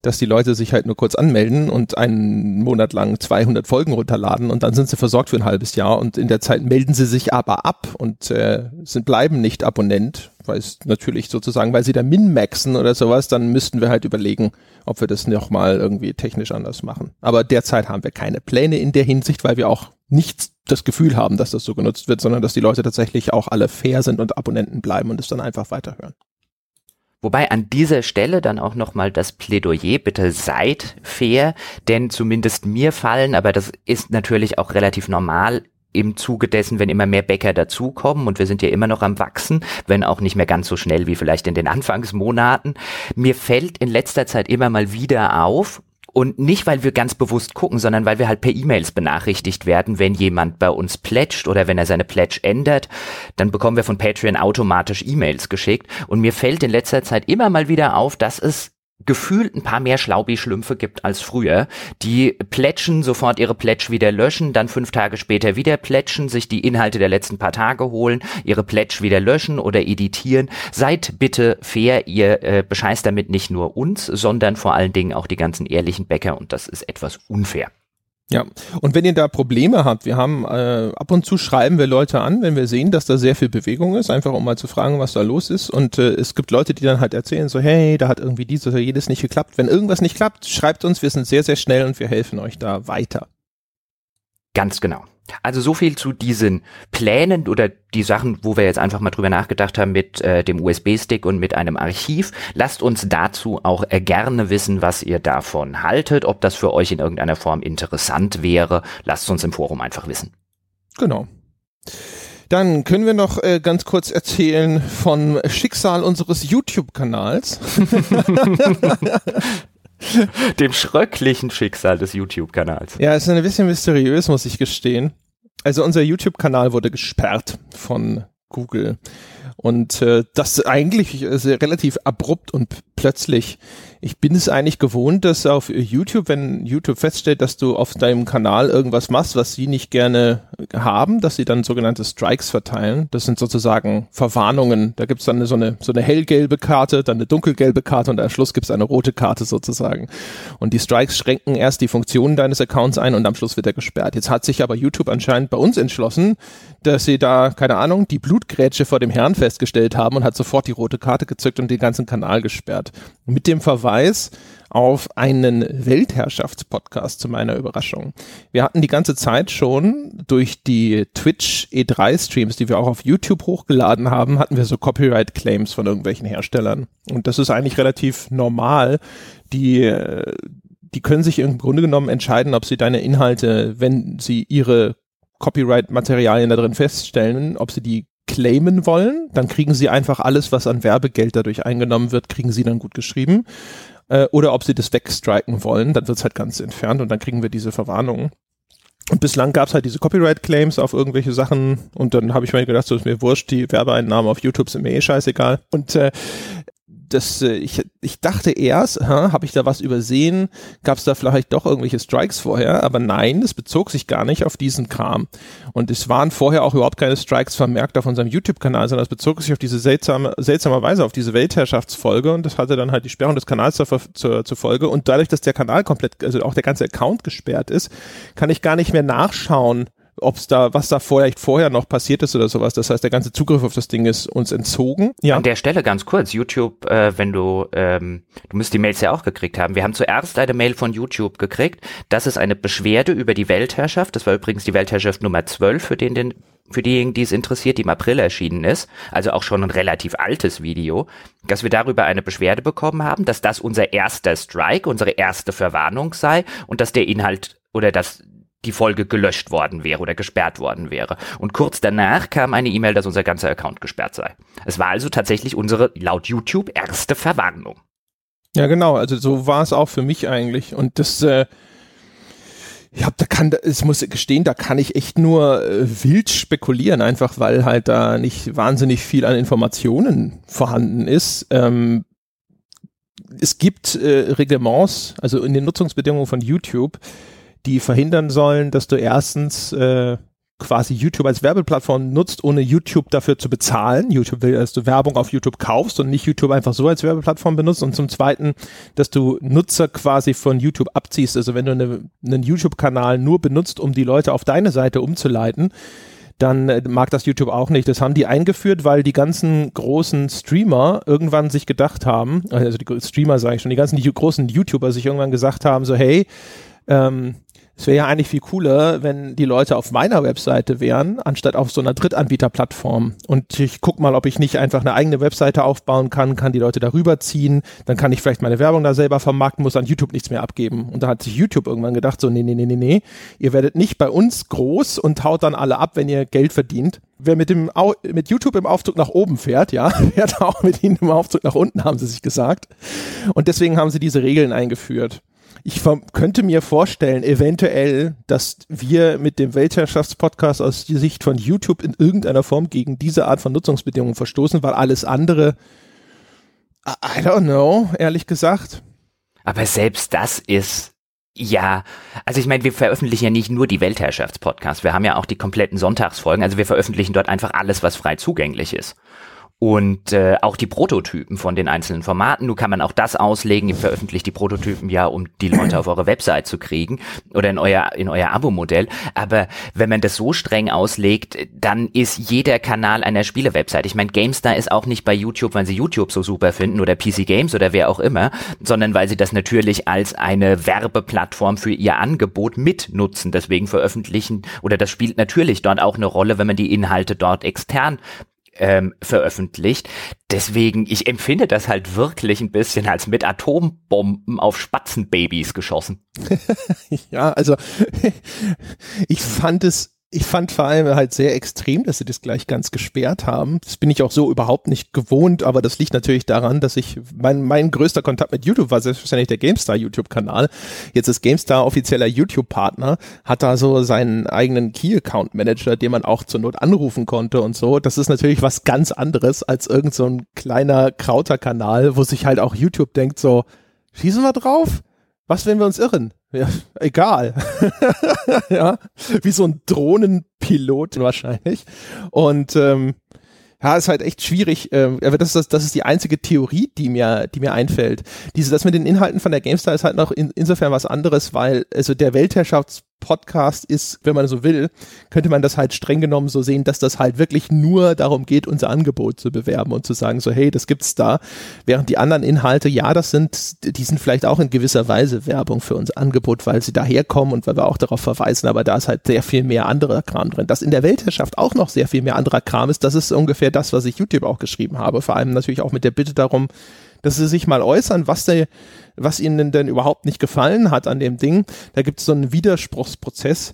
dass die Leute sich halt nur kurz anmelden und einen Monat lang 200 Folgen runterladen und dann sind sie versorgt für ein halbes Jahr und in der Zeit melden sie sich aber ab und äh, sind bleiben nicht Abonnent, weil es natürlich sozusagen, weil sie da min-maxen oder sowas, dann müssten wir halt überlegen, ob wir das nochmal irgendwie technisch anders machen. Aber derzeit haben wir keine Pläne in der Hinsicht, weil wir auch nicht das Gefühl haben, dass das so genutzt wird, sondern dass die Leute tatsächlich auch alle fair sind und Abonnenten bleiben und es dann einfach weiterhören. Wobei an dieser Stelle dann auch nochmal das Plädoyer, bitte seid fair, denn zumindest mir fallen, aber das ist natürlich auch relativ normal, im Zuge dessen, wenn immer mehr Bäcker dazukommen und wir sind ja immer noch am Wachsen, wenn auch nicht mehr ganz so schnell wie vielleicht in den Anfangsmonaten. Mir fällt in letzter Zeit immer mal wieder auf, und nicht, weil wir ganz bewusst gucken, sondern weil wir halt per E-Mails benachrichtigt werden, wenn jemand bei uns plätscht oder wenn er seine Pledge ändert, dann bekommen wir von Patreon automatisch E-Mails geschickt. Und mir fällt in letzter Zeit immer mal wieder auf, dass es gefühlt ein paar mehr Schlaubi-Schlümpfe gibt als früher. Die plätschen, sofort ihre Pledge wieder löschen, dann fünf Tage später wieder plätschen, sich die Inhalte der letzten paar Tage holen, ihre Pledge wieder löschen oder editieren. Seid bitte fair, ihr äh, bescheißt damit nicht nur uns, sondern vor allen Dingen auch die ganzen ehrlichen Bäcker und das ist etwas unfair. Ja, und wenn ihr da Probleme habt, wir haben äh, ab und zu schreiben wir Leute an, wenn wir sehen, dass da sehr viel Bewegung ist, einfach um mal zu fragen, was da los ist. Und äh, es gibt Leute, die dann halt erzählen, so, hey, da hat irgendwie dieses oder jedes nicht geklappt. Wenn irgendwas nicht klappt, schreibt uns, wir sind sehr, sehr schnell und wir helfen euch da weiter. Ganz genau. Also so viel zu diesen Plänen oder die Sachen, wo wir jetzt einfach mal drüber nachgedacht haben mit äh, dem USB-Stick und mit einem Archiv. Lasst uns dazu auch äh, gerne wissen, was ihr davon haltet, ob das für euch in irgendeiner Form interessant wäre. Lasst uns im Forum einfach wissen. Genau. Dann können wir noch äh, ganz kurz erzählen vom Schicksal unseres YouTube-Kanals. Dem schröcklichen Schicksal des YouTube-Kanals. Ja, es ist ein bisschen mysteriös, muss ich gestehen. Also unser YouTube-Kanal wurde gesperrt von Google. Und äh, das eigentlich ist relativ abrupt und plötzlich. Ich bin es eigentlich gewohnt, dass auf YouTube, wenn YouTube feststellt, dass du auf deinem Kanal irgendwas machst, was sie nicht gerne haben, dass sie dann sogenannte Strikes verteilen. Das sind sozusagen Verwarnungen. Da gibt's dann so eine, so eine hellgelbe Karte, dann eine dunkelgelbe Karte und am Schluss gibt's eine rote Karte sozusagen. Und die Strikes schränken erst die Funktionen deines Accounts ein und am Schluss wird er gesperrt. Jetzt hat sich aber YouTube anscheinend bei uns entschlossen, dass sie da, keine Ahnung, die Blutgrätsche vor dem Herrn festgestellt haben und hat sofort die rote Karte gezückt und den ganzen Kanal gesperrt. Mit dem Verweis auf einen Weltherrschaftspodcast zu meiner Überraschung. Wir hatten die ganze Zeit schon durch die Twitch E3 Streams, die wir auch auf YouTube hochgeladen haben, hatten wir so Copyright Claims von irgendwelchen Herstellern. Und das ist eigentlich relativ normal. Die, die können sich im Grunde genommen entscheiden, ob sie deine Inhalte, wenn sie ihre Copyright-Materialien da drin feststellen, ob sie die claimen wollen, dann kriegen sie einfach alles, was an Werbegeld dadurch eingenommen wird, kriegen sie dann gut geschrieben. Äh, oder ob sie das wegstriken wollen, dann wird's halt ganz entfernt und dann kriegen wir diese Verwarnungen. Und bislang gab's halt diese Copyright-Claims auf irgendwelche Sachen und dann habe ich mir gedacht, so ist mir wurscht, die Werbeeinnahmen auf YouTube sind mir eh scheißegal. Und äh, das, äh, ich, ich dachte erst, habe ich da was übersehen? Gab es da vielleicht doch irgendwelche Strikes vorher? Aber nein, es bezog sich gar nicht auf diesen Kram. Und es waren vorher auch überhaupt keine Strikes vermerkt auf unserem YouTube-Kanal, sondern es bezog sich auf diese seltsame, seltsamerweise auf diese Weltherrschaftsfolge und das hatte dann halt die Sperrung des Kanals zur, zur, zur Folge. Und dadurch, dass der Kanal komplett, also auch der ganze Account gesperrt ist, kann ich gar nicht mehr nachschauen, ob es da, was da vielleicht vorher noch passiert ist oder sowas. Das heißt, der ganze Zugriff auf das Ding ist uns entzogen. Ja. An der Stelle ganz kurz, YouTube, äh, wenn du, ähm, du müsst die Mails ja auch gekriegt haben. Wir haben zuerst eine Mail von YouTube gekriegt. Das ist eine Beschwerde über die Weltherrschaft. Das war übrigens die Weltherrschaft Nummer 12 für den, den für diejenigen, die es interessiert, die im April erschienen ist, also auch schon ein relativ altes Video, dass wir darüber eine Beschwerde bekommen haben, dass das unser erster Strike, unsere erste Verwarnung sei und dass der Inhalt oder dass die Folge gelöscht worden wäre oder gesperrt worden wäre. Und kurz danach kam eine E-Mail, dass unser ganzer Account gesperrt sei. Es war also tatsächlich unsere, laut YouTube, erste Verwarnung. Ja, genau. Also so war es auch für mich eigentlich. Und das, äh, ja, da kann, es muss gestehen, da kann ich echt nur äh, wild spekulieren, einfach weil halt da nicht wahnsinnig viel an Informationen vorhanden ist. Ähm, es gibt äh, Reglements, also in den Nutzungsbedingungen von YouTube, die verhindern sollen, dass du erstens äh, quasi YouTube als Werbeplattform nutzt, ohne YouTube dafür zu bezahlen. YouTube will, dass du Werbung auf YouTube kaufst und nicht YouTube einfach so als Werbeplattform benutzt. Und zum Zweiten, dass du Nutzer quasi von YouTube abziehst. Also wenn du eine, einen YouTube-Kanal nur benutzt, um die Leute auf deine Seite umzuleiten, dann äh, mag das YouTube auch nicht. Das haben die eingeführt, weil die ganzen großen Streamer irgendwann sich gedacht haben, also die Streamer sage ich schon, die ganzen die großen YouTuber sich irgendwann gesagt haben, so hey, ähm, es wäre ja eigentlich viel cooler, wenn die Leute auf meiner Webseite wären, anstatt auf so einer Drittanbieterplattform. Und ich guck mal, ob ich nicht einfach eine eigene Webseite aufbauen kann, kann die Leute darüber ziehen, dann kann ich vielleicht meine Werbung da selber vermarkten, muss an YouTube nichts mehr abgeben. Und da hat sich YouTube irgendwann gedacht, so, nee, nee, nee, nee, nee, ihr werdet nicht bei uns groß und haut dann alle ab, wenn ihr Geld verdient. Wer mit dem mit YouTube im Aufzug nach oben fährt, ja, fährt auch mit ihnen im Aufzug nach unten, haben sie sich gesagt. Und deswegen haben sie diese Regeln eingeführt ich könnte mir vorstellen, eventuell, dass wir mit dem Weltherrschaftspodcast aus der Sicht von YouTube in irgendeiner Form gegen diese Art von Nutzungsbedingungen verstoßen, weil alles andere, I don't know, ehrlich gesagt. Aber selbst das ist ja, also ich meine, wir veröffentlichen ja nicht nur die Weltherrschaftspodcasts, wir haben ja auch die kompletten Sonntagsfolgen, also wir veröffentlichen dort einfach alles, was frei zugänglich ist und äh, auch die Prototypen von den einzelnen Formaten. Nun kann man auch das auslegen. Ihr veröffentlicht die Prototypen ja, um die Leute auf eure Website zu kriegen oder in euer in euer Abo-Modell. Aber wenn man das so streng auslegt, dann ist jeder Kanal einer Spiele-Website. Ich meine, GameStar ist auch nicht bei YouTube, weil sie YouTube so super finden oder PC Games oder wer auch immer, sondern weil sie das natürlich als eine Werbeplattform für ihr Angebot mitnutzen. Deswegen veröffentlichen oder das spielt natürlich dort auch eine Rolle, wenn man die Inhalte dort extern ähm, veröffentlicht. Deswegen, ich empfinde das halt wirklich ein bisschen als mit Atombomben auf Spatzenbabys geschossen. ja, also ich fand es ich fand vor allem halt sehr extrem, dass sie das gleich ganz gesperrt haben. Das bin ich auch so überhaupt nicht gewohnt, aber das liegt natürlich daran, dass ich, mein, mein größter Kontakt mit YouTube war selbstverständlich der GameStar YouTube-Kanal. Jetzt ist GameStar offizieller YouTube-Partner, hat da so seinen eigenen Key-Account-Manager, den man auch zur Not anrufen konnte und so. Das ist natürlich was ganz anderes als irgend so ein kleiner Krauter-Kanal, wo sich halt auch YouTube denkt so, schießen wir drauf? Was, wenn wir uns irren? Ja, egal. ja, wie so ein Drohnenpilot wahrscheinlich. Und ähm, ja, ist halt echt schwierig. Ähm, aber das ist, das ist die einzige Theorie, die mir, die mir einfällt. Diese, das mit den Inhalten von der GameStar ist halt noch in, insofern was anderes, weil also der Weltherrschafts Podcast ist, wenn man so will, könnte man das halt streng genommen so sehen, dass das halt wirklich nur darum geht, unser Angebot zu bewerben und zu sagen so, hey, das gibt's da. Während die anderen Inhalte, ja, das sind, die sind vielleicht auch in gewisser Weise Werbung für unser Angebot, weil sie daherkommen und weil wir auch darauf verweisen, aber da ist halt sehr viel mehr anderer Kram drin. Dass in der Weltherrschaft auch noch sehr viel mehr anderer Kram ist, das ist ungefähr das, was ich YouTube auch geschrieben habe. Vor allem natürlich auch mit der Bitte darum, dass sie sich mal äußern, was der, was ihnen denn überhaupt nicht gefallen hat an dem Ding. Da gibt es so einen Widerspruchsprozess.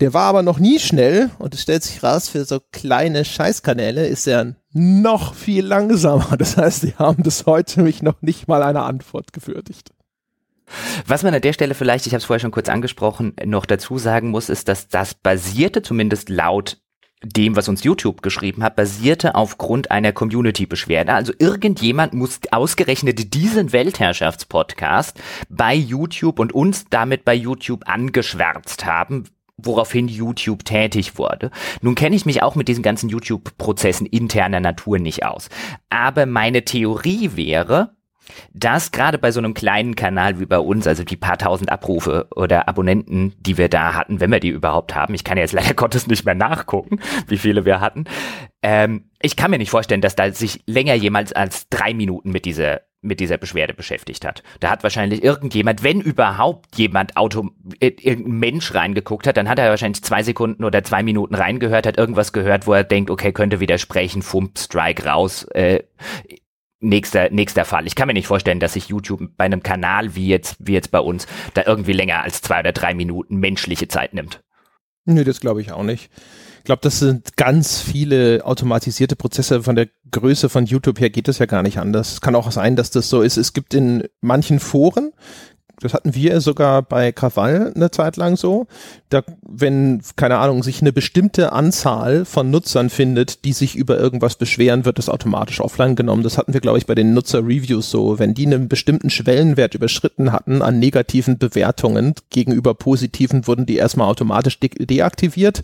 Der war aber noch nie schnell und es stellt sich raus, für so kleine Scheißkanäle ist er noch viel langsamer. Das heißt, die haben bis heute mich noch nicht mal eine Antwort gewürdigt. Was man an der Stelle vielleicht, ich habe es vorher schon kurz angesprochen, noch dazu sagen muss, ist, dass das basierte zumindest laut dem, was uns YouTube geschrieben hat, basierte aufgrund einer Community-Beschwerde. Also irgendjemand muss ausgerechnet diesen Weltherrschaftspodcast bei YouTube und uns damit bei YouTube angeschwärzt haben, woraufhin YouTube tätig wurde. Nun kenne ich mich auch mit diesen ganzen YouTube-Prozessen interner Natur nicht aus. Aber meine Theorie wäre, dass gerade bei so einem kleinen Kanal wie bei uns, also die paar tausend Abrufe oder Abonnenten, die wir da hatten, wenn wir die überhaupt haben, ich kann jetzt leider Gottes nicht mehr nachgucken, wie viele wir hatten, ähm, ich kann mir nicht vorstellen, dass da sich länger jemals als drei Minuten mit dieser mit dieser Beschwerde beschäftigt hat. Da hat wahrscheinlich irgendjemand, wenn überhaupt jemand Auto, äh, irgendein Mensch reingeguckt hat, dann hat er wahrscheinlich zwei Sekunden oder zwei Minuten reingehört, hat irgendwas gehört, wo er denkt, okay, könnte widersprechen, Fump, Strike raus, äh, nächster, nächster Fall. Ich kann mir nicht vorstellen, dass sich YouTube bei einem Kanal wie jetzt, wie jetzt bei uns da irgendwie länger als zwei oder drei Minuten menschliche Zeit nimmt. Nö, das glaube ich auch nicht. Ich glaube, das sind ganz viele automatisierte Prozesse. Von der Größe von YouTube her geht das ja gar nicht anders. Es kann auch sein, dass das so ist. Es gibt in manchen Foren das hatten wir sogar bei Krawall eine Zeit lang so, da, wenn, keine Ahnung, sich eine bestimmte Anzahl von Nutzern findet, die sich über irgendwas beschweren, wird das automatisch offline genommen. Das hatten wir, glaube ich, bei den Nutzer-Reviews so. Wenn die einen bestimmten Schwellenwert überschritten hatten an negativen Bewertungen gegenüber positiven, wurden die erstmal automatisch de deaktiviert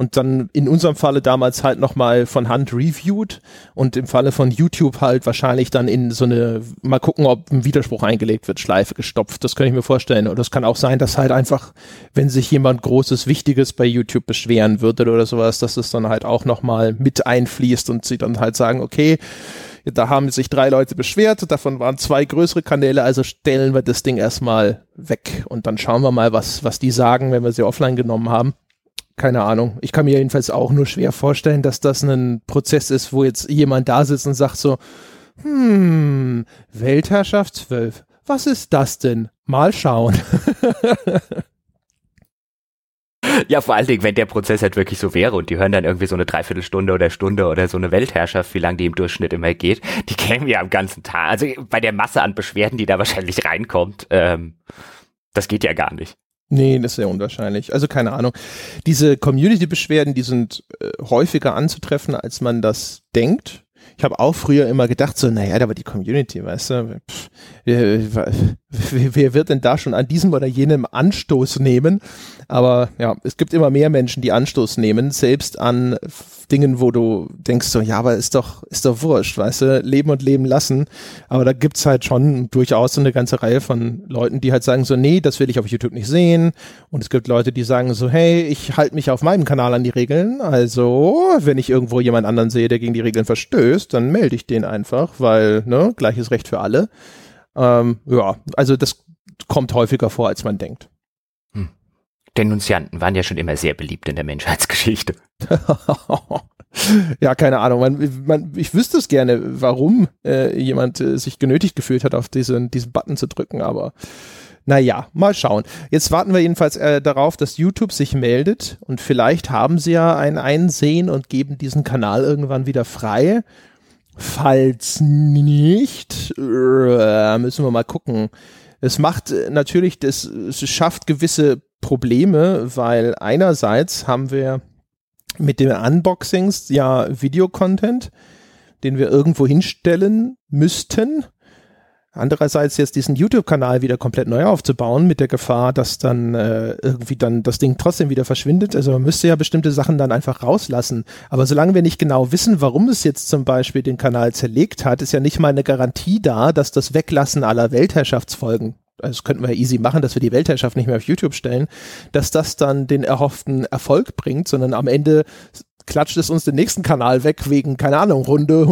und dann in unserem Falle damals halt nochmal von Hand reviewed und im Falle von YouTube halt wahrscheinlich dann in so eine, mal gucken, ob ein Widerspruch eingelegt wird, Schleife gestopft. Das kann ich mir vorstellen. Und das kann auch sein, dass halt einfach, wenn sich jemand Großes, Wichtiges bei YouTube beschweren würde oder sowas, dass es dann halt auch nochmal mit einfließt und sie dann halt sagen, okay, da haben sich drei Leute beschwert, davon waren zwei größere Kanäle, also stellen wir das Ding erstmal weg und dann schauen wir mal, was, was die sagen, wenn wir sie offline genommen haben keine Ahnung. Ich kann mir jedenfalls auch nur schwer vorstellen, dass das ein Prozess ist, wo jetzt jemand da sitzt und sagt so, hm, Weltherrschaft 12, was ist das denn? Mal schauen. Ja, vor allen Dingen, wenn der Prozess halt wirklich so wäre und die hören dann irgendwie so eine Dreiviertelstunde oder Stunde oder so eine Weltherrschaft, wie lange die im Durchschnitt immer geht, die kämen ja am ganzen Tag. Also bei der Masse an Beschwerden, die da wahrscheinlich reinkommt, ähm, das geht ja gar nicht. Nee, das ist sehr unwahrscheinlich. Also keine Ahnung. Diese Community-Beschwerden, die sind äh, häufiger anzutreffen, als man das denkt. Ich habe auch früher immer gedacht, so, naja, da war die Community, weißt du, pff, wer, wer, wird denn da schon an diesem oder jenem Anstoß nehmen? Aber ja, es gibt immer mehr Menschen, die Anstoß nehmen, selbst an Dingen, wo du denkst so, ja, aber ist doch, ist doch wurscht, weißt du, leben und leben lassen. Aber da gibt's halt schon durchaus so eine ganze Reihe von Leuten, die halt sagen so, nee, das will ich auf YouTube nicht sehen. Und es gibt Leute, die sagen so, hey, ich halte mich auf meinem Kanal an die Regeln. Also, wenn ich irgendwo jemand anderen sehe, der gegen die Regeln verstößt, dann melde ich den einfach, weil, ne, gleiches Recht für alle. Ähm, ja, also das kommt häufiger vor, als man denkt. Hm. Denunzianten waren ja schon immer sehr beliebt in der Menschheitsgeschichte. ja, keine Ahnung. Man, man, ich wüsste es gerne, warum äh, jemand äh, sich genötigt gefühlt hat, auf diesen, diesen Button zu drücken, aber Naja, mal schauen. Jetzt warten wir jedenfalls äh, darauf, dass YouTube sich meldet und vielleicht haben sie ja ein Einsehen und geben diesen Kanal irgendwann wieder frei. Falls nicht, äh, müssen wir mal gucken. Es macht äh, natürlich, das, es schafft gewisse Probleme, weil einerseits haben wir mit den Unboxings ja Videocontent, den wir irgendwo hinstellen müssten. Andererseits jetzt diesen YouTube-Kanal wieder komplett neu aufzubauen, mit der Gefahr, dass dann äh, irgendwie dann das Ding trotzdem wieder verschwindet. Also man müsste ja bestimmte Sachen dann einfach rauslassen. Aber solange wir nicht genau wissen, warum es jetzt zum Beispiel den Kanal zerlegt hat, ist ja nicht mal eine Garantie da, dass das Weglassen aller Weltherrschaftsfolgen das könnten wir easy machen, dass wir die Weltherrschaft nicht mehr auf YouTube stellen, dass das dann den erhofften Erfolg bringt, sondern am Ende klatscht es uns den nächsten Kanal weg wegen, keine Ahnung, Runde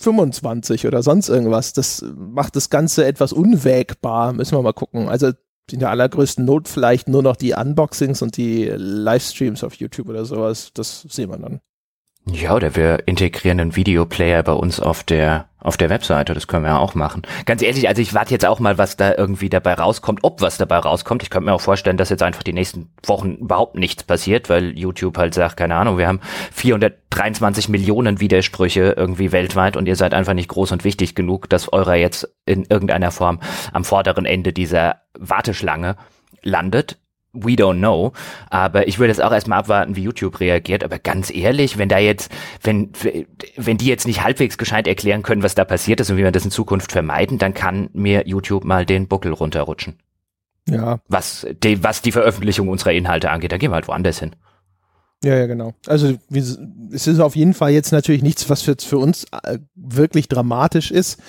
125 oder sonst irgendwas. Das macht das Ganze etwas unwägbar, müssen wir mal gucken. Also in der allergrößten Not vielleicht nur noch die Unboxings und die Livestreams auf YouTube oder sowas. Das sehen wir dann. Ja, oder wir integrieren einen Videoplayer bei uns auf der auf der Webseite, das können wir ja auch machen. Ganz ehrlich, also ich warte jetzt auch mal, was da irgendwie dabei rauskommt, ob was dabei rauskommt. Ich könnte mir auch vorstellen, dass jetzt einfach die nächsten Wochen überhaupt nichts passiert, weil YouTube halt sagt, keine Ahnung, wir haben 423 Millionen Widersprüche irgendwie weltweit und ihr seid einfach nicht groß und wichtig genug, dass eurer jetzt in irgendeiner Form am vorderen Ende dieser Warteschlange landet we don't know. Aber ich würde jetzt auch erstmal abwarten, wie YouTube reagiert. Aber ganz ehrlich, wenn da jetzt, wenn, wenn die jetzt nicht halbwegs gescheit erklären können, was da passiert ist und wie wir das in Zukunft vermeiden, dann kann mir YouTube mal den Buckel runterrutschen. Ja. Was die, was die Veröffentlichung unserer Inhalte angeht, da gehen wir halt woanders hin. Ja, ja, genau. Also es ist auf jeden Fall jetzt natürlich nichts, was jetzt für uns äh, wirklich dramatisch ist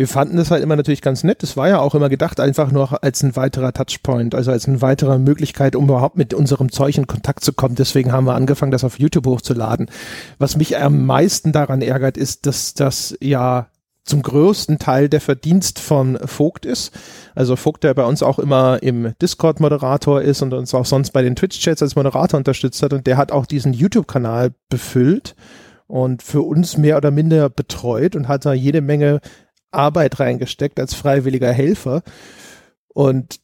wir fanden das halt immer natürlich ganz nett. Es war ja auch immer gedacht, einfach nur als ein weiterer Touchpoint, also als eine weitere Möglichkeit, um überhaupt mit unserem Zeug in Kontakt zu kommen. Deswegen haben wir angefangen, das auf YouTube hochzuladen. Was mich am meisten daran ärgert, ist, dass das ja zum größten Teil der Verdienst von Vogt ist. Also Vogt, der bei uns auch immer im Discord-Moderator ist und uns auch sonst bei den Twitch-Chats als Moderator unterstützt hat und der hat auch diesen YouTube-Kanal befüllt und für uns mehr oder minder betreut und hat da jede Menge Arbeit reingesteckt als freiwilliger Helfer. Und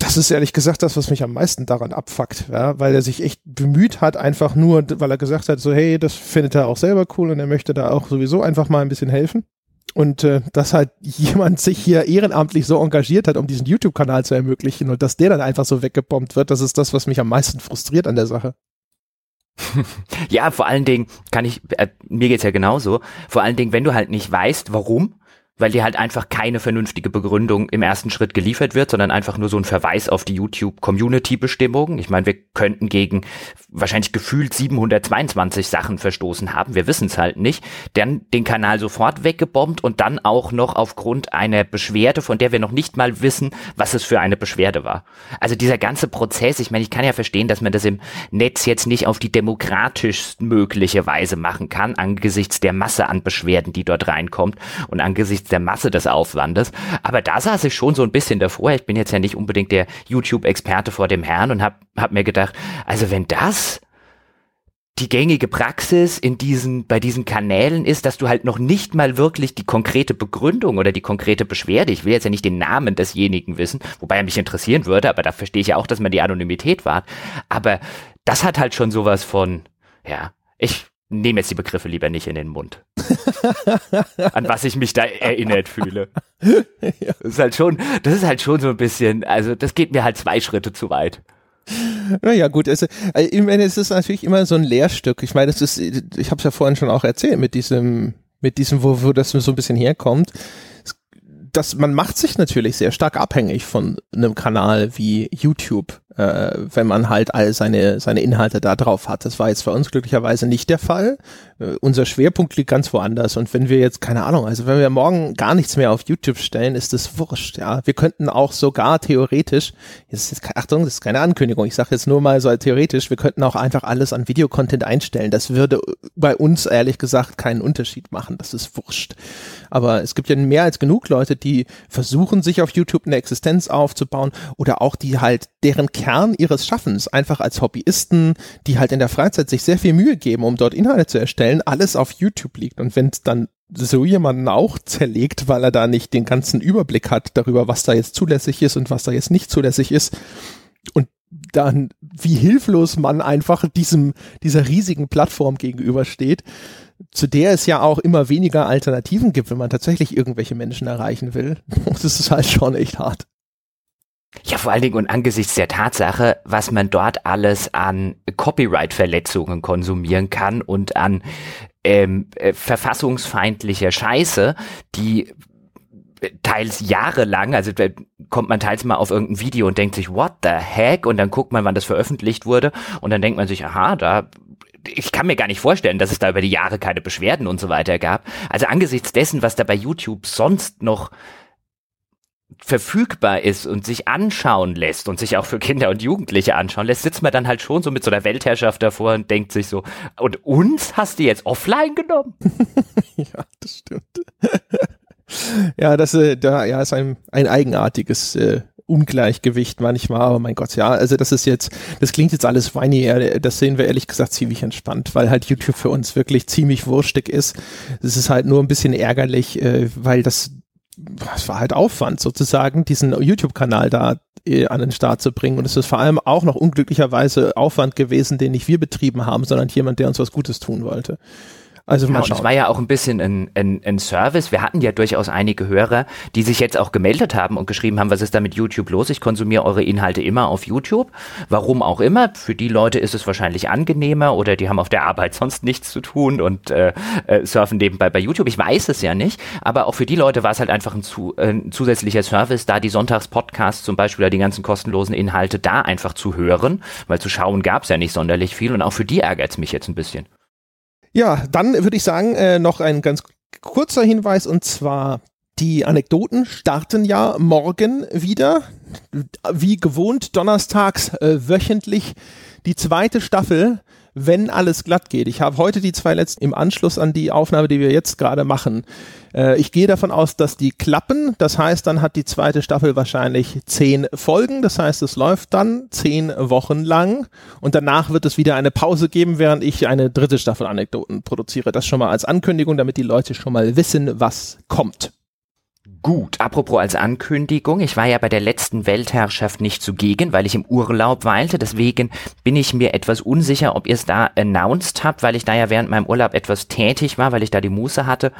das ist ehrlich gesagt das, was mich am meisten daran abfuckt, ja, weil er sich echt bemüht hat, einfach nur, weil er gesagt hat, so hey, das findet er auch selber cool und er möchte da auch sowieso einfach mal ein bisschen helfen. Und äh, dass halt jemand sich hier ehrenamtlich so engagiert hat, um diesen YouTube-Kanal zu ermöglichen und dass der dann einfach so weggebombt wird, das ist das, was mich am meisten frustriert an der Sache. ja, vor allen Dingen kann ich, äh, mir geht's ja genauso, vor allen Dingen, wenn du halt nicht weißt, warum, weil dir halt einfach keine vernünftige Begründung im ersten Schritt geliefert wird, sondern einfach nur so ein Verweis auf die YouTube-Community-Bestimmungen. Ich meine, wir könnten gegen wahrscheinlich gefühlt 722 Sachen verstoßen haben. Wir wissen es halt nicht. Dann den Kanal sofort weggebombt und dann auch noch aufgrund einer Beschwerde, von der wir noch nicht mal wissen, was es für eine Beschwerde war. Also dieser ganze Prozess, ich meine, ich kann ja verstehen, dass man das im Netz jetzt nicht auf die demokratischst mögliche Weise machen kann, angesichts der Masse an Beschwerden, die dort reinkommt und angesichts der Masse des Aufwandes. Aber da saß ich schon so ein bisschen davor. Ich bin jetzt ja nicht unbedingt der YouTube-Experte vor dem Herrn und hab, hab mir gedacht, also wenn das die gängige Praxis in diesen, bei diesen Kanälen ist, dass du halt noch nicht mal wirklich die konkrete Begründung oder die konkrete Beschwerde, ich will jetzt ja nicht den Namen desjenigen wissen, wobei er mich interessieren würde, aber da verstehe ich ja auch, dass man die Anonymität wahrt. Aber das hat halt schon sowas von, ja, ich nehme jetzt die Begriffe lieber nicht in den Mund. An was ich mich da erinnert fühle. ja. Das ist halt schon, das ist halt schon so ein bisschen, also das geht mir halt zwei Schritte zu weit. Naja, gut, also, ich meine, es ist natürlich immer so ein Lehrstück. Ich meine, es ist, ich habe es ja vorhin schon auch erzählt, mit diesem, mit diesem, wo, wo das so ein bisschen herkommt. Das, man macht sich natürlich sehr stark abhängig von einem Kanal wie YouTube äh, wenn man halt all seine, seine Inhalte da drauf hat. Das war jetzt bei uns glücklicherweise nicht der Fall. Äh, unser Schwerpunkt liegt ganz woanders. Und wenn wir jetzt, keine Ahnung, also wenn wir morgen gar nichts mehr auf YouTube stellen, ist das wurscht, ja. Wir könnten auch sogar theoretisch, jetzt ist, Achtung, das ist keine Ankündigung, ich sage jetzt nur mal so theoretisch, wir könnten auch einfach alles an Videocontent einstellen. Das würde bei uns ehrlich gesagt keinen Unterschied machen. Das ist wurscht. Aber es gibt ja mehr als genug Leute, die versuchen, sich auf YouTube eine Existenz aufzubauen oder auch die halt deren Kern ihres Schaffens einfach als Hobbyisten, die halt in der Freizeit sich sehr viel Mühe geben, um dort Inhalte zu erstellen, alles auf YouTube liegt. Und wenn es dann so jemanden auch zerlegt, weil er da nicht den ganzen Überblick hat darüber, was da jetzt zulässig ist und was da jetzt nicht zulässig ist. Und dann, wie hilflos man einfach diesem, dieser riesigen Plattform gegenübersteht, zu der es ja auch immer weniger Alternativen gibt, wenn man tatsächlich irgendwelche Menschen erreichen will. Das ist halt schon echt hart. Ja, vor allen Dingen und angesichts der Tatsache, was man dort alles an Copyright-Verletzungen konsumieren kann und an ähm, äh, verfassungsfeindlicher Scheiße, die teils jahrelang, also da kommt man teils mal auf irgendein Video und denkt sich, what the heck? Und dann guckt man, wann das veröffentlicht wurde und dann denkt man sich, aha, da ich kann mir gar nicht vorstellen, dass es da über die Jahre keine Beschwerden und so weiter gab. Also angesichts dessen, was da bei YouTube sonst noch verfügbar ist und sich anschauen lässt und sich auch für Kinder und Jugendliche anschauen lässt, sitzt man dann halt schon so mit so einer Weltherrschaft davor und denkt sich so, und uns hast du jetzt offline genommen? ja, das stimmt. ja, das äh, da, ja, ist ein, ein eigenartiges äh, Ungleichgewicht manchmal, aber mein Gott, ja, also das ist jetzt, das klingt jetzt alles weini, das sehen wir ehrlich gesagt ziemlich entspannt, weil halt YouTube für uns wirklich ziemlich wurstig ist. Es ist halt nur ein bisschen ärgerlich, äh, weil das, das war halt Aufwand sozusagen, diesen YouTube-Kanal da äh, an den Start zu bringen und es ist vor allem auch noch unglücklicherweise Aufwand gewesen, den nicht wir betrieben haben, sondern jemand, der uns was Gutes tun wollte. Also ja, es war ja auch ein bisschen ein, ein, ein Service. Wir hatten ja durchaus einige Hörer, die sich jetzt auch gemeldet haben und geschrieben haben, was ist da mit YouTube los? Ich konsumiere eure Inhalte immer auf YouTube. Warum auch immer. Für die Leute ist es wahrscheinlich angenehmer oder die haben auf der Arbeit sonst nichts zu tun und äh, äh, surfen nebenbei bei YouTube. Ich weiß es ja nicht. Aber auch für die Leute war es halt einfach ein, zu, äh, ein zusätzlicher Service, da die Sonntagspodcasts zum Beispiel oder die ganzen kostenlosen Inhalte da einfach zu hören, weil zu schauen gab es ja nicht sonderlich viel und auch für die ärgert es mich jetzt ein bisschen. Ja, dann würde ich sagen, äh, noch ein ganz kurzer Hinweis und zwar die Anekdoten starten ja morgen wieder. Wie gewohnt, donnerstags äh, wöchentlich die zweite Staffel wenn alles glatt geht. Ich habe heute die zwei letzten im Anschluss an die Aufnahme, die wir jetzt gerade machen. Äh, ich gehe davon aus, dass die klappen. Das heißt, dann hat die zweite Staffel wahrscheinlich zehn Folgen. Das heißt, es läuft dann zehn Wochen lang und danach wird es wieder eine Pause geben, während ich eine dritte Staffel Anekdoten produziere. Das schon mal als Ankündigung, damit die Leute schon mal wissen, was kommt. Gut, apropos als Ankündigung, ich war ja bei der letzten Weltherrschaft nicht zugegen, weil ich im Urlaub weilte, deswegen bin ich mir etwas unsicher, ob ihr es da announced habt, weil ich da ja während meinem Urlaub etwas tätig war, weil ich da die Muße hatte.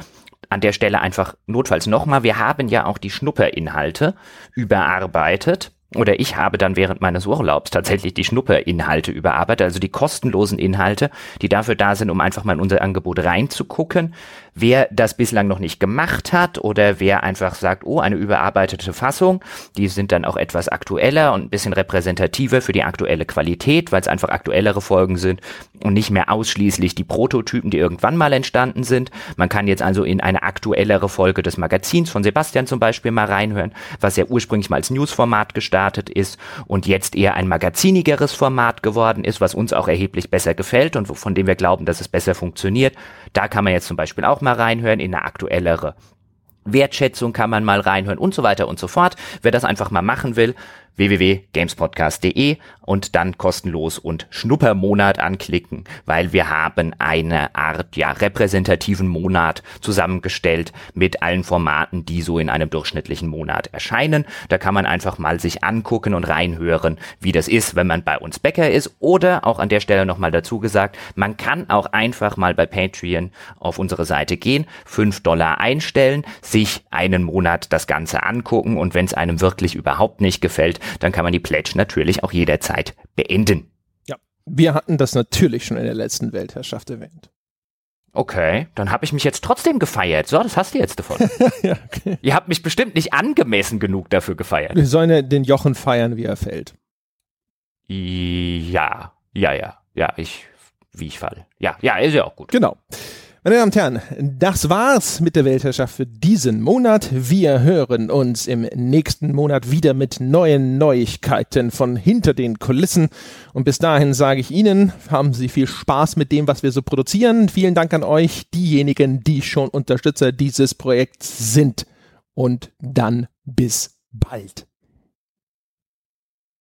An der Stelle einfach notfalls nochmal, wir haben ja auch die Schnupperinhalte überarbeitet. Oder ich habe dann während meines Urlaubs tatsächlich die Schnupperinhalte überarbeitet, also die kostenlosen Inhalte, die dafür da sind, um einfach mal in unser Angebot reinzugucken, Wer das bislang noch nicht gemacht hat oder wer einfach sagt, oh, eine überarbeitete Fassung, die sind dann auch etwas aktueller und ein bisschen repräsentativer für die aktuelle Qualität, weil es einfach aktuellere Folgen sind und nicht mehr ausschließlich die Prototypen, die irgendwann mal entstanden sind. Man kann jetzt also in eine aktuellere Folge des Magazins von Sebastian zum Beispiel mal reinhören, was ja ursprünglich mal als Newsformat gestartet ist und jetzt eher ein magazinigeres Format geworden ist, was uns auch erheblich besser gefällt und von dem wir glauben, dass es besser funktioniert. Da kann man jetzt zum Beispiel auch mal reinhören in eine aktuellere Wertschätzung kann man mal reinhören und so weiter und so fort. Wer das einfach mal machen will, www.gamespodcast.de und dann kostenlos und Schnuppermonat anklicken, weil wir haben eine Art ja repräsentativen Monat zusammengestellt mit allen Formaten, die so in einem durchschnittlichen Monat erscheinen. Da kann man einfach mal sich angucken und reinhören, wie das ist, wenn man bei uns Bäcker ist oder auch an der Stelle nochmal dazu gesagt, man kann auch einfach mal bei Patreon auf unsere Seite gehen, fünf Dollar einstellen, sich einen Monat das Ganze angucken und wenn es einem wirklich überhaupt nicht gefällt, dann kann man die Pledge natürlich auch jederzeit beenden. Ja, wir hatten das natürlich schon in der letzten Weltherrschaft erwähnt. Okay, dann habe ich mich jetzt trotzdem gefeiert. So, das hast du jetzt davon. ja, okay. Ihr habt mich bestimmt nicht angemessen genug dafür gefeiert. Wir sollen ja den Jochen feiern, wie er fällt. Ja, ja, ja, ja, ich, wie ich falle. Ja, ja, ist ja auch gut. Genau. Meine Damen und Herren, das war's mit der Weltherrschaft für diesen Monat. Wir hören uns im nächsten Monat wieder mit neuen Neuigkeiten von hinter den Kulissen. Und bis dahin sage ich Ihnen, haben Sie viel Spaß mit dem, was wir so produzieren. Vielen Dank an euch, diejenigen, die schon Unterstützer dieses Projekts sind. Und dann bis bald.